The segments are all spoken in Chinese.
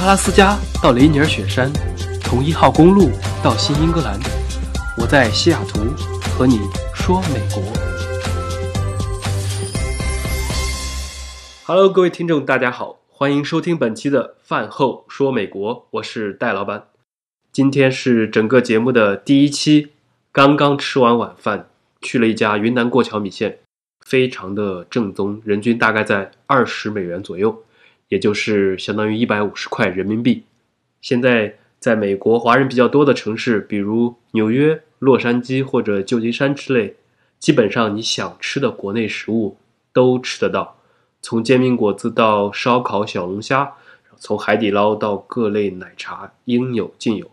阿拉斯加到雷尼尔雪山，从一号公路到新英格兰，我在西雅图和你说美国。Hello，各位听众，大家好，欢迎收听本期的饭后说美国，我是戴老板。今天是整个节目的第一期，刚刚吃完晚饭，去了一家云南过桥米线，非常的正宗，人均大概在二十美元左右。也就是相当于一百五十块人民币。现在在美国华人比较多的城市，比如纽约、洛杉矶或者旧金山之类，基本上你想吃的国内食物都吃得到，从煎饼果子到烧烤小龙虾，从海底捞到各类奶茶，应有尽有。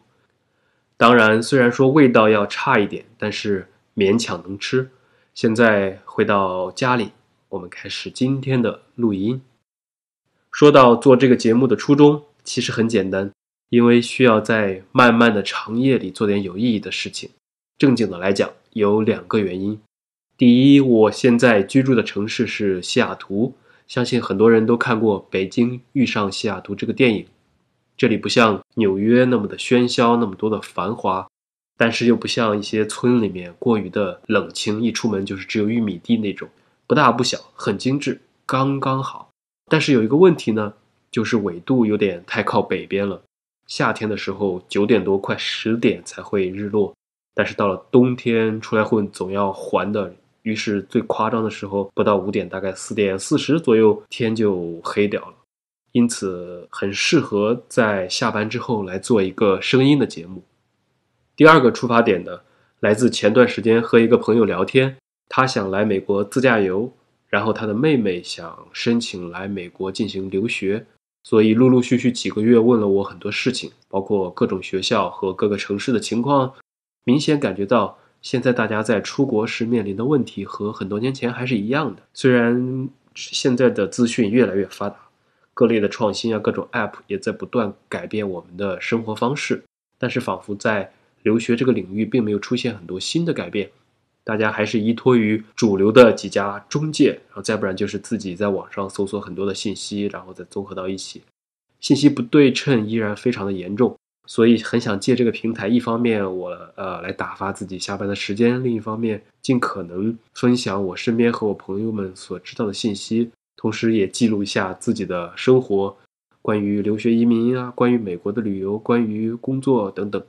当然，虽然说味道要差一点，但是勉强能吃。现在回到家里，我们开始今天的录音。说到做这个节目的初衷，其实很简单，因为需要在漫漫的长夜里做点有意义的事情。正经的来讲，有两个原因。第一，我现在居住的城市是西雅图，相信很多人都看过《北京遇上西雅图》这个电影。这里不像纽约那么的喧嚣，那么多的繁华，但是又不像一些村里面过于的冷清，一出门就是只有玉米地那种，不大不小，很精致，刚刚好。但是有一个问题呢，就是纬度有点太靠北边了。夏天的时候九点多快十点才会日落，但是到了冬天出来混总要还的。于是最夸张的时候不到五点，大概四点四十左右天就黑掉了。因此很适合在下班之后来做一个声音的节目。第二个出发点呢，来自前段时间和一个朋友聊天，他想来美国自驾游。然后他的妹妹想申请来美国进行留学，所以陆陆续续几个月问了我很多事情，包括各种学校和各个城市的情况。明显感觉到现在大家在出国时面临的问题和很多年前还是一样的。虽然现在的资讯越来越发达，各类的创新啊，各种 App 也在不断改变我们的生活方式，但是仿佛在留学这个领域并没有出现很多新的改变。大家还是依托于主流的几家中介，然后再不然就是自己在网上搜索很多的信息，然后再综合到一起，信息不对称依然非常的严重，所以很想借这个平台，一方面我呃来打发自己下班的时间，另一方面尽可能分享我身边和我朋友们所知道的信息，同时也记录一下自己的生活，关于留学移民啊，关于美国的旅游，关于工作等等。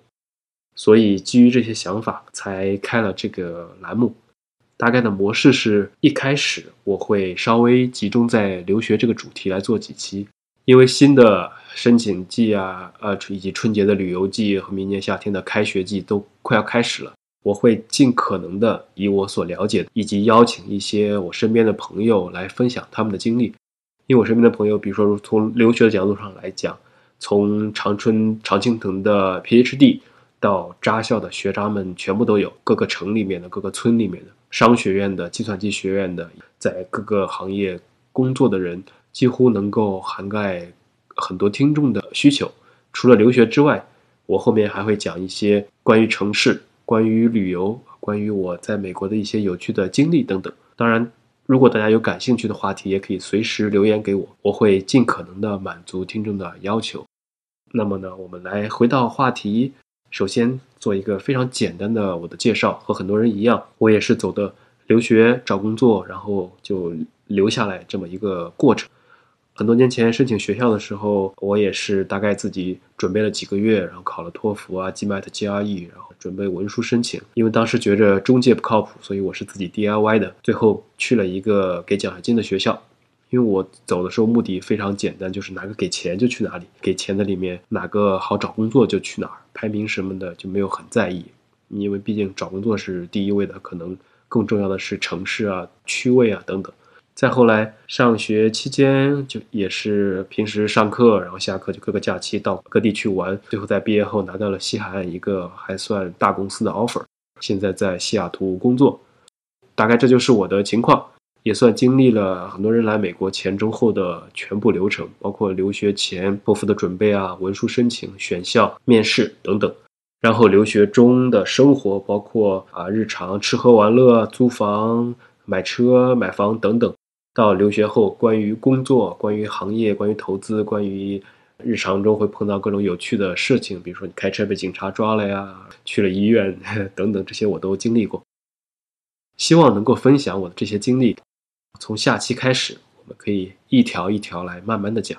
所以基于这些想法，才开了这个栏目。大概的模式是一开始我会稍微集中在留学这个主题来做几期，因为新的申请季啊，呃，以及春节的旅游季和明年夏天的开学季都快要开始了，我会尽可能的以我所了解的，以及邀请一些我身边的朋友来分享他们的经历。因为我身边的朋友，比如说从留学的角度上来讲，从长春常青藤的 PhD。到扎校的学渣们全部都有，各个城里面的、各个村里面的、商学院的、计算机学院的，在各个行业工作的人，几乎能够涵盖很多听众的需求。除了留学之外，我后面还会讲一些关于城市、关于旅游、关于我在美国的一些有趣的经历等等。当然，如果大家有感兴趣的话题，也可以随时留言给我，我会尽可能的满足听众的要求。那么呢，我们来回到话题。首先做一个非常简单的我的介绍，和很多人一样，我也是走的留学找工作，然后就留下来这么一个过程。很多年前申请学校的时候，我也是大概自己准备了几个月，然后考了托福啊、GMAT、GRE，然后准备文书申请。因为当时觉着中介不靠谱，所以我是自己 DIY 的，最后去了一个给奖学金的学校。因为我走的时候目的非常简单，就是哪个给钱就去哪里，给钱的里面哪个好找工作就去哪儿，排名什么的就没有很在意，因为毕竟找工作是第一位的，可能更重要的是城市啊、区位啊等等。再后来上学期间就也是平时上课，然后下课就各个假期到各地去玩，最后在毕业后拿到了西海岸一个还算大公司的 offer，现在在西雅图工作，大概这就是我的情况。也算经历了很多人来美国前中后的全部流程，包括留学前托福的准备啊、文书申请、选校、面试等等。然后留学中的生活，包括啊日常吃喝玩乐、租房、买车、买房等等。到留学后，关于工作、关于行业、关于投资、关于日常中会碰到各种有趣的事情，比如说你开车被警察抓了呀，去了医院 等等，这些我都经历过。希望能够分享我的这些经历。从下期开始，我们可以一条一条来慢慢的讲。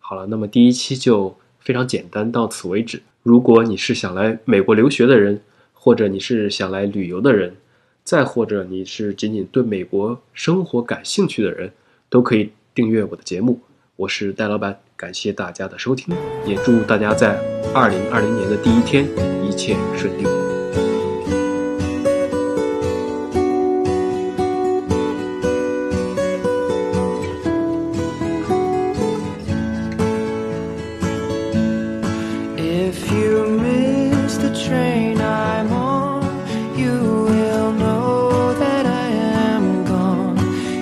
好了，那么第一期就非常简单，到此为止。如果你是想来美国留学的人，或者你是想来旅游的人，再或者你是仅仅对美国生活感兴趣的人，都可以订阅我的节目。我是戴老板，感谢大家的收听，也祝大家在二零二零年的第一天一切顺利。If you miss the train I'm on, you will know that I am gone.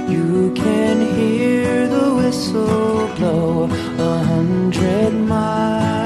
You can hear the whistle blow a hundred miles.